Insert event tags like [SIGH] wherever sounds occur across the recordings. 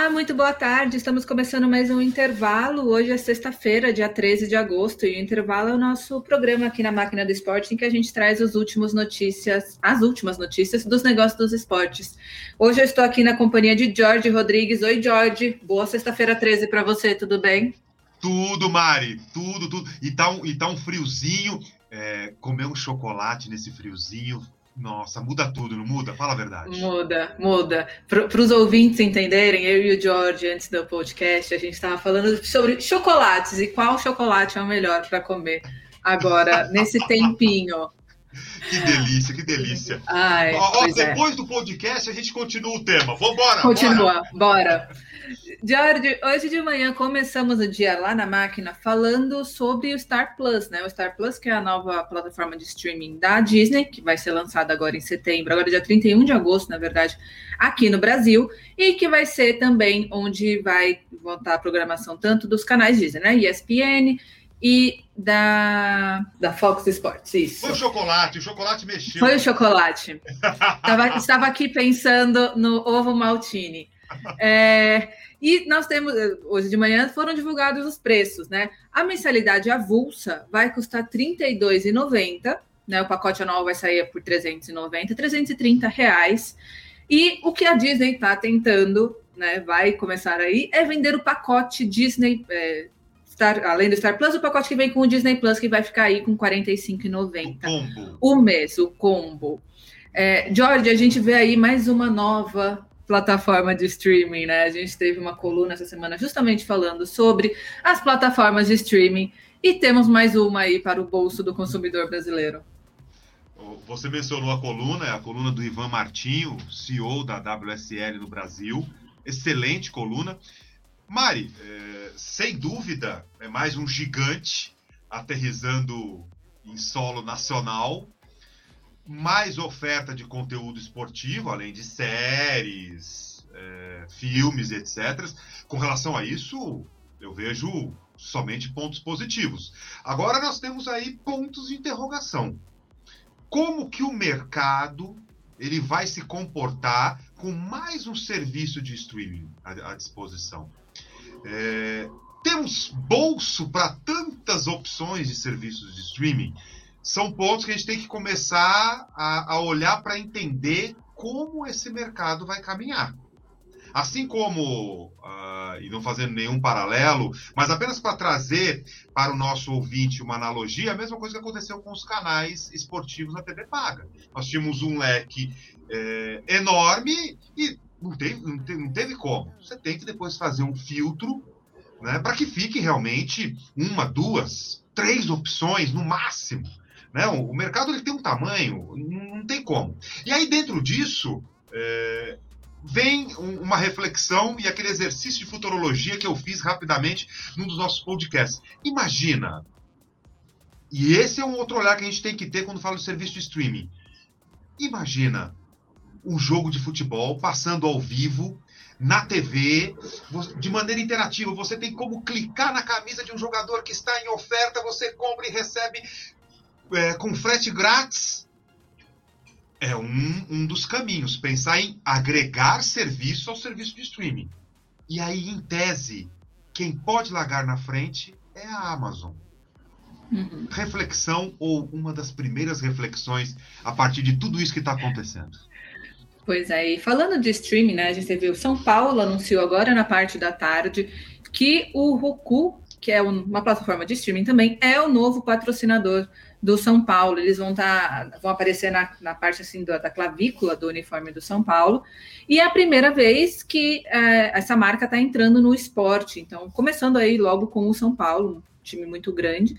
Olá, muito boa tarde. Estamos começando mais um intervalo. Hoje é sexta-feira, dia 13 de agosto, e o intervalo é o nosso programa aqui na Máquina do Esporte, em que a gente traz as últimas notícias, as últimas notícias dos negócios dos esportes. Hoje eu estou aqui na companhia de Jorge Rodrigues. Oi, Jorge. Boa sexta-feira 13 para você, tudo bem? Tudo, Mari, tudo, tudo. E tá um, e tá um friozinho. É, comer um chocolate nesse friozinho nossa, muda tudo, não muda? Fala a verdade. Muda, muda. Para os ouvintes entenderem, eu e o George, antes do podcast, a gente estava falando sobre chocolates e qual chocolate é o melhor para comer agora, [LAUGHS] nesse tempinho. Que delícia, que delícia. Ai, ó, ó, é. depois é. do podcast, a gente continua o tema. Vamos embora. Continua, bora. bora. George, hoje de manhã começamos o dia lá na máquina falando sobre o Star Plus, né? O Star Plus, que é a nova plataforma de streaming da Disney, que vai ser lançada agora em setembro, agora dia 31 de agosto, na verdade, aqui no Brasil, e que vai ser também onde vai voltar a programação tanto dos canais Disney, né? ESPN e da, da Fox Sports, isso. Foi o chocolate, o chocolate mexeu. Foi o chocolate. estava, estava aqui pensando no ovo maltine. É, e nós temos, hoje de manhã, foram divulgados os preços, né? A mensalidade avulsa vai custar R$ 32,90, né? O pacote anual vai sair por 390, 330 reais. E o que a Disney está tentando, né? Vai começar aí, é vender o pacote Disney. É, Star, além do Star Plus, o pacote que vem com o Disney Plus, que vai ficar aí com R$ 45,90 o mês, o combo. É, George, a gente vê aí mais uma nova plataforma de streaming, né? A gente teve uma coluna essa semana justamente falando sobre as plataformas de streaming e temos mais uma aí para o bolso do consumidor brasileiro. Você mencionou a coluna, a coluna do Ivan Martinho, CEO da WSL no Brasil. Excelente coluna. Mari, é, sem dúvida, é mais um gigante aterrizando em solo nacional mais oferta de conteúdo esportivo, além de séries, é, filmes, etc. Com relação a isso, eu vejo somente pontos positivos. Agora nós temos aí pontos de interrogação. Como que o mercado ele vai se comportar com mais um serviço de streaming à, à disposição? É, temos bolso para tantas opções de serviços de streaming são pontos que a gente tem que começar a, a olhar para entender como esse mercado vai caminhar. Assim como, uh, e não fazendo nenhum paralelo, mas apenas para trazer para o nosso ouvinte uma analogia, a mesma coisa que aconteceu com os canais esportivos na TV Paga. Nós tínhamos um leque é, enorme e não teve, não, teve, não teve como. Você tem que depois fazer um filtro né, para que fique realmente uma, duas, três opções no máximo né? O, mercado ele tem um tamanho, não tem como. E aí, dentro disso, é, vem uma reflexão e aquele exercício de futurologia que eu fiz rapidamente num dos nossos podcasts. Imagina, e esse é um outro olhar que a gente tem que ter quando fala de serviço de streaming. Imagina um jogo de futebol passando ao vivo na TV, de maneira interativa. Você tem como clicar na camisa de um jogador que está em oferta, você compra e recebe é, com frete grátis é um, um dos caminhos. Pensar em agregar serviço ao serviço de streaming. E aí, em tese, quem pode largar na frente é a Amazon. Uhum. Reflexão ou uma das primeiras reflexões a partir de tudo isso que está acontecendo. Pois é, e falando de streaming, né, a gente viu São Paulo anunciou agora na parte da tarde que o Roku, que é uma plataforma de streaming também, é o novo patrocinador do São Paulo. Eles vão estar, tá, vão aparecer na, na parte assim da, da, clavícula do uniforme do São Paulo. E é a primeira vez que é, essa marca está entrando no esporte. Então, começando aí logo com o São Paulo, um time muito grande.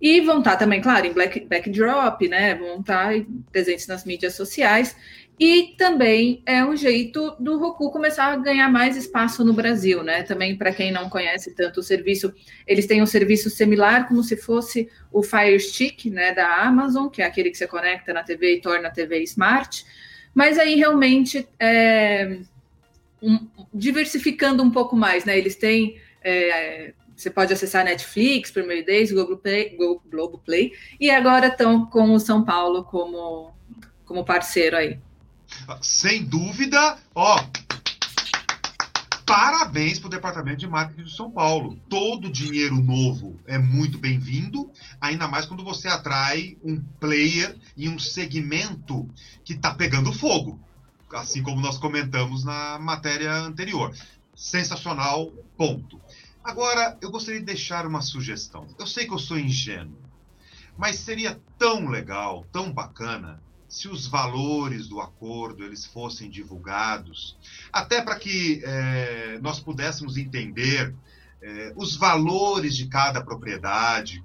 E vão estar tá também, claro, em black, backdrop, né? Vão estar tá presentes nas mídias sociais. E também é um jeito do Roku começar a ganhar mais espaço no Brasil, né? Também, para quem não conhece tanto o serviço, eles têm um serviço similar, como se fosse o Fire Stick, né, da Amazon, que é aquele que você conecta na TV e torna a TV smart. Mas aí realmente é, um, diversificando um pouco mais, né? Eles têm. É, você pode acessar Netflix, Premier Days, Globoplay, Globoplay, e agora estão com o São Paulo como, como parceiro aí. Sem dúvida, ó. Parabéns para o Departamento de Marketing de São Paulo. Todo dinheiro novo é muito bem-vindo, ainda mais quando você atrai um player e um segmento que está pegando fogo, assim como nós comentamos na matéria anterior. Sensacional, ponto. Agora, eu gostaria de deixar uma sugestão. Eu sei que eu sou ingênuo, mas seria tão legal, tão bacana, se os valores do acordo eles fossem divulgados, até para que é, nós pudéssemos entender é, os valores de cada propriedade,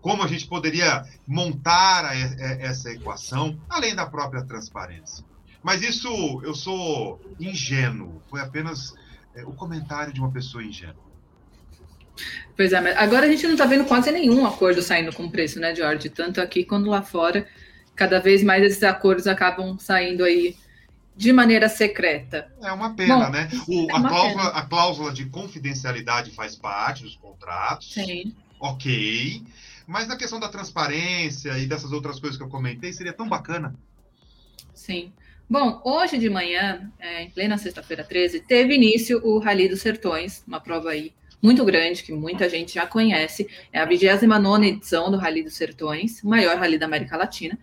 como a gente poderia montar a, a, essa equação, além da própria transparência. Mas isso eu sou ingênuo, foi apenas é, o comentário de uma pessoa ingênua. Pois é, agora a gente não está vendo quase nenhum acordo saindo com preço, né, George? Tanto aqui quanto lá fora cada vez mais esses acordos acabam saindo aí de maneira secreta. É uma pena, Bom, né? O, é a, cláusula, pena. a cláusula de confidencialidade faz parte dos contratos. Sim. Ok. Mas na questão da transparência e dessas outras coisas que eu comentei, seria tão bacana. Sim. Bom, hoje de manhã, é, em plena sexta-feira 13, teve início o Rally dos Sertões, uma prova aí muito grande, que muita gente já conhece. É a 29 edição do Rally dos Sertões, o maior rally da América Latina.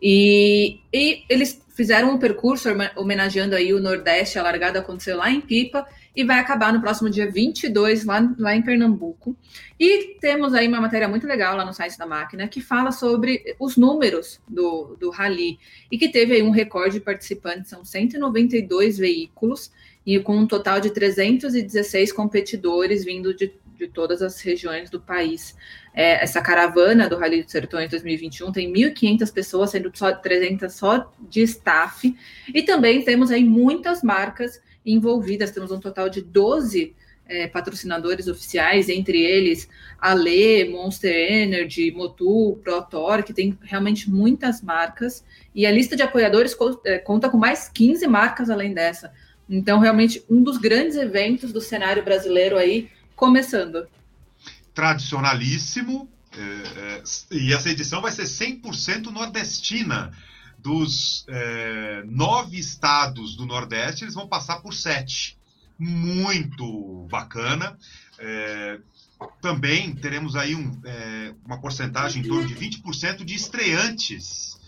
E, e, eles fizeram um percurso homenageando aí o Nordeste, a largada aconteceu lá em Pipa e vai acabar no próximo dia 22 lá, lá em Pernambuco. E temos aí uma matéria muito legal lá no site da máquina que fala sobre os números do, do rally e que teve aí um recorde de participantes, são 192 veículos e com um total de 316 competidores vindo de de todas as regiões do país. É, essa caravana do Rally dos Sertões 2021 tem 1.500 pessoas, sendo só 300 só de staff, e também temos aí muitas marcas envolvidas, temos um total de 12 é, patrocinadores oficiais, entre eles Ale, Monster Energy, Motu, ProTor, que tem realmente muitas marcas, e a lista de apoiadores é, conta com mais 15 marcas além dessa. Então, realmente, um dos grandes eventos do cenário brasileiro aí, começando. Tradicionalíssimo. É, é, e essa edição vai ser 100% nordestina. Dos é, nove estados do Nordeste, eles vão passar por sete. Muito bacana. É, também teremos aí um, é, uma porcentagem em torno de 20% de estreantes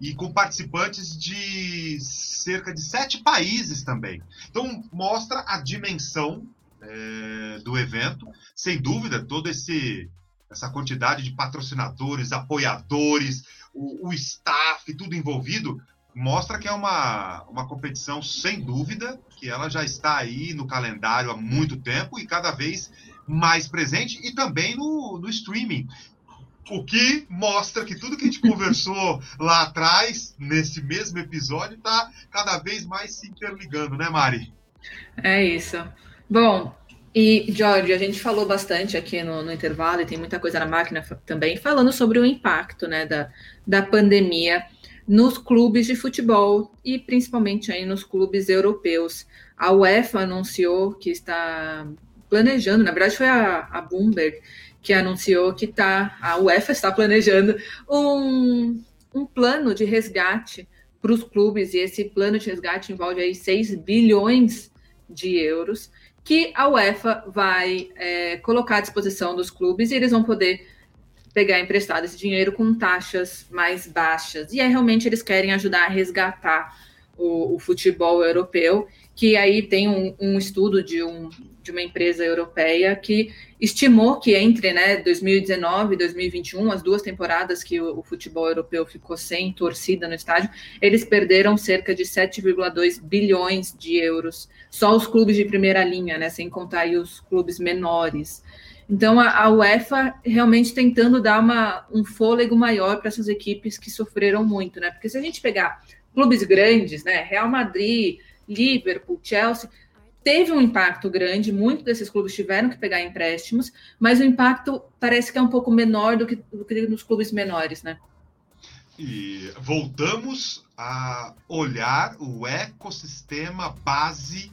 e com participantes de cerca de sete países também. Então, mostra a dimensão é, do evento. Sem dúvida, toda essa quantidade de patrocinadores, apoiadores, o, o staff, tudo envolvido, mostra que é uma, uma competição, sem dúvida, que ela já está aí no calendário há muito tempo e cada vez mais presente, e também no, no streaming. O que mostra que tudo que a gente [LAUGHS] conversou lá atrás, nesse mesmo episódio, está cada vez mais se interligando, né, Mari? É isso. Bom, e, Jorge, a gente falou bastante aqui no, no, intervalo, e tem muita coisa na máquina também, falando sobre o impacto né, da, da pandemia nos clubes de futebol e principalmente aí nos clubes europeus. A UEFA anunciou que está planejando, na verdade foi a, a Bloomberg que anunciou que tá, a UEFA está planejando um, um plano de resgate para os clubes, e esse plano de resgate envolve aí 6 bilhões de euros que a UEFA vai é, colocar à disposição dos clubes e eles vão poder pegar emprestado esse dinheiro com taxas mais baixas. E aí realmente eles querem ajudar a resgatar o, o futebol europeu, que aí tem um, um estudo de, um, de uma empresa europeia que estimou que entre né, 2019 e 2021, as duas temporadas que o, o, futebol europeu ficou sem torcida no estádio, eles perderam cerca de 7,2 bilhões de euros só os clubes de primeira linha, né, sem contar aí os clubes menores. Então, a, a UEFA realmente tentando dar uma, um fôlego maior para essas equipes que sofreram muito, né? Porque se a gente pegar clubes grandes, né, Real Madrid, Liverpool, Chelsea, teve um impacto grande, muitos desses clubes tiveram que pegar empréstimos, mas o impacto parece que é um pouco menor do que, do que nos clubes menores, né? E voltamos a olhar o ecossistema base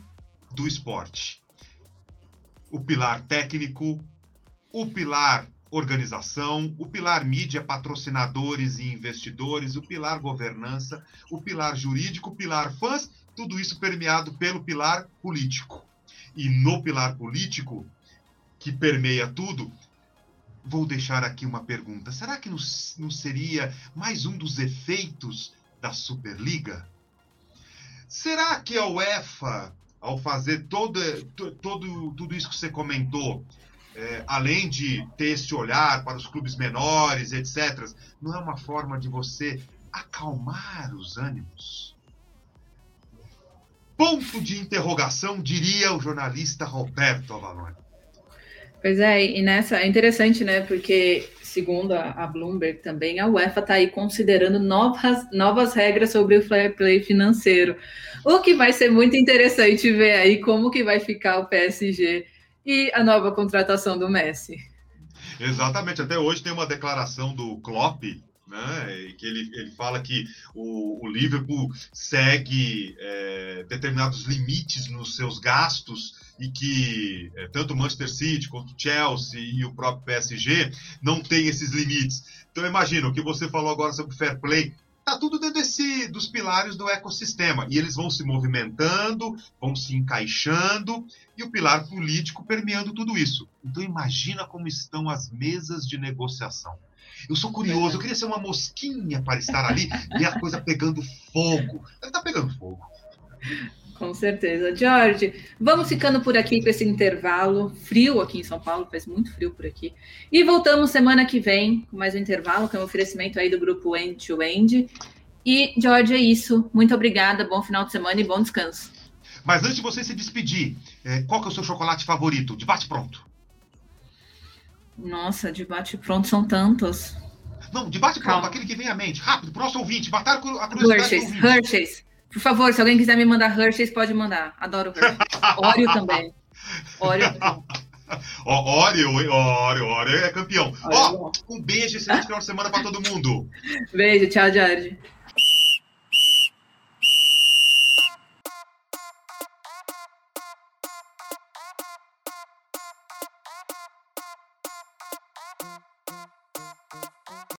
do esporte. O pilar técnico, o pilar organização, o pilar mídia, patrocinadores e investidores, o pilar governança, o pilar jurídico, o pilar fãs, tudo isso permeado pelo pilar político. e no pilar político, que permeia tudo, vou deixar aqui uma pergunta. Será que não, seria mais um dos efeitos da Superliga? Será que a UEFA, ao fazer todo, todo, tudo isso que você comentou, é, além de ter esse olhar para os clubes menores, etc., não é uma forma de você acalmar os ânimos? Ponto de interrogação, diria o jornalista Roberto Avalone. Pois é, e nessa é interessante, né? Porque, segundo a, a Bloomberg também, a UEFA está aí considerando novas, novas regras sobre o fair play financeiro. O que vai ser muito interessante ver aí como que vai ficar o PSG e a nova contratação do Messi. Exatamente, até hoje tem uma declaração do Klopp, né, que ele, ele fala que o, o Liverpool segue é, determinados limites nos seus gastos e que é, tanto o Manchester City quanto o Chelsea e o próprio PSG não tem esses limites. Então imagina o que você falou agora sobre fair play, tá tudo dentro desse, dos pilares do ecossistema. E eles vão se movimentando, vão se encaixando, e o pilar político permeando tudo isso. Então imagina como estão as mesas de negociação. Eu sou curioso, eu queria ser uma mosquinha para estar ali e a coisa pegando fogo. Ela está pegando fogo. Com certeza. Jorge, vamos ficando por aqui com esse intervalo frio aqui em São Paulo, faz muito frio por aqui. E voltamos semana que vem com mais um intervalo, com é um oferecimento aí do grupo End to End. E, Jorge, é isso. Muito obrigada, bom final de semana e bom descanso. Mas antes de você se despedir, é, qual que é o seu chocolate favorito? De bate pronto. Nossa, de bate pronto são tantos. Não, de bate pronto, aquele que vem à mente. Rápido, pro nosso ouvinte, matar a curiosidade Hershey's, Hershey's. Por favor, se alguém quiser me mandar Hershey's, pode mandar. Adoro Hershey's. Oreo também. Oreo também. [LAUGHS] Oreo, Oreo, Oreo é campeão. Ó, oh, um beijo, excelente final de semana para todo mundo. Beijo, tchau, Jorge.